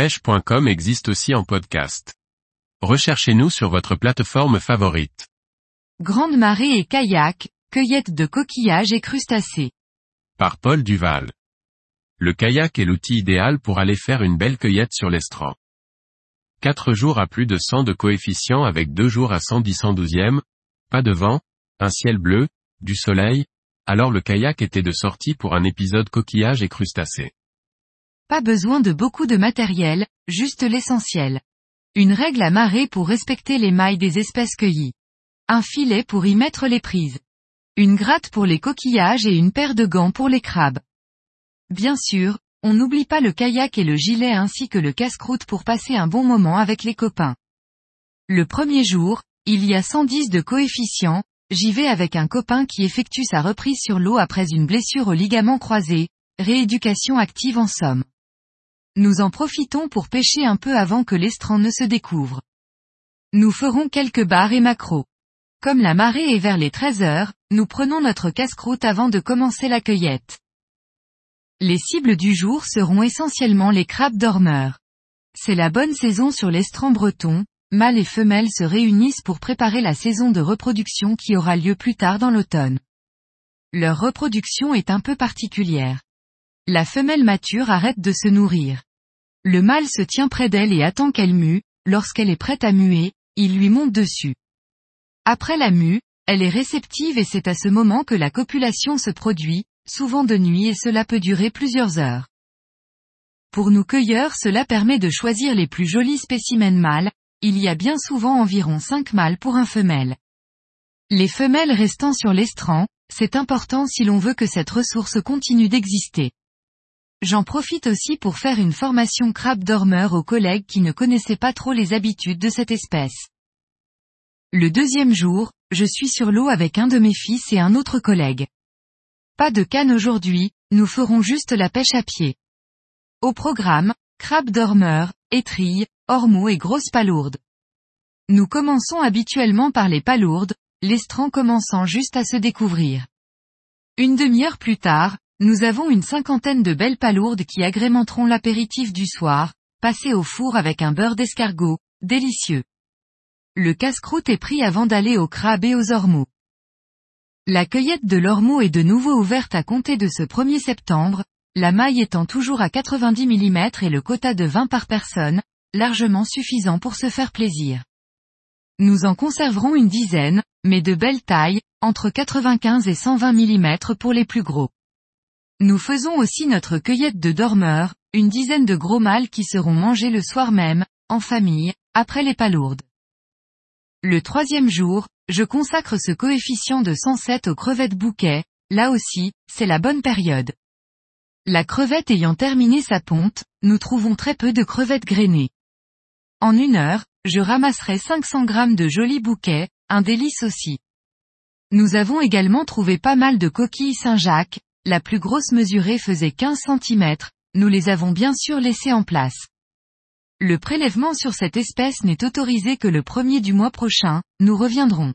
pêche.com existe aussi en podcast. Recherchez-nous sur votre plateforme favorite. Grande marée et kayak, cueillette de coquillages et crustacés. Par Paul Duval. Le kayak est l'outil idéal pour aller faire une belle cueillette sur l'estran. 4 jours à plus de 100 de coefficient avec 2 jours à 110 112e, pas de vent, un ciel bleu, du soleil, alors le kayak était de sortie pour un épisode coquillage et crustacés. Pas besoin de beaucoup de matériel, juste l'essentiel. Une règle à marée pour respecter les mailles des espèces cueillies. Un filet pour y mettre les prises. Une gratte pour les coquillages et une paire de gants pour les crabes. Bien sûr, on n'oublie pas le kayak et le gilet ainsi que le casse-croûte pour passer un bon moment avec les copains. Le premier jour, il y a 110 de coefficient, j'y vais avec un copain qui effectue sa reprise sur l'eau après une blessure au ligament croisé, rééducation active en somme. Nous en profitons pour pêcher un peu avant que l'estran ne se découvre. Nous ferons quelques barres et macros. Comme la marée est vers les 13 heures, nous prenons notre casse-croûte avant de commencer la cueillette. Les cibles du jour seront essentiellement les crabes dormeurs. C'est la bonne saison sur l'estran breton, mâles et femelles se réunissent pour préparer la saison de reproduction qui aura lieu plus tard dans l'automne. Leur reproduction est un peu particulière. La femelle mature arrête de se nourrir. Le mâle se tient près d'elle et attend qu'elle mue, lorsqu'elle est prête à muer, il lui monte dessus. Après la mue, elle est réceptive et c'est à ce moment que la copulation se produit, souvent de nuit et cela peut durer plusieurs heures. Pour nous cueilleurs cela permet de choisir les plus jolis spécimens mâles, il y a bien souvent environ 5 mâles pour un femelle. Les femelles restant sur l'estran, c'est important si l'on veut que cette ressource continue d'exister. J'en profite aussi pour faire une formation crabe dormeur aux collègues qui ne connaissaient pas trop les habitudes de cette espèce. Le deuxième jour, je suis sur l'eau avec un de mes fils et un autre collègue. Pas de canne aujourd'hui, nous ferons juste la pêche à pied. Au programme, crabe dormeur, étrille, ormeaux et grosses palourdes. Nous commençons habituellement par les palourdes, l'estran commençant juste à se découvrir. Une demi-heure plus tard, nous avons une cinquantaine de belles palourdes qui agrémenteront l'apéritif du soir, passé au four avec un beurre d'escargot, délicieux. Le casse-croûte est pris avant d'aller au crabe et aux ormeaux. La cueillette de l'ormeau est de nouveau ouverte à compter de ce 1er septembre, la maille étant toujours à 90 mm et le quota de 20 par personne, largement suffisant pour se faire plaisir. Nous en conserverons une dizaine, mais de belle taille, entre 95 et 120 mm pour les plus gros. Nous faisons aussi notre cueillette de dormeurs, une dizaine de gros mâles qui seront mangés le soir même, en famille, après les palourdes. Le troisième jour, je consacre ce coefficient de 107 aux crevettes bouquets, là aussi, c'est la bonne période. La crevette ayant terminé sa ponte, nous trouvons très peu de crevettes grainées. En une heure, je ramasserai 500 grammes de jolis bouquets, un délice aussi. Nous avons également trouvé pas mal de coquilles Saint-Jacques, la plus grosse mesurée faisait 15 cm, nous les avons bien sûr laissées en place. Le prélèvement sur cette espèce n'est autorisé que le premier du mois prochain, nous reviendrons.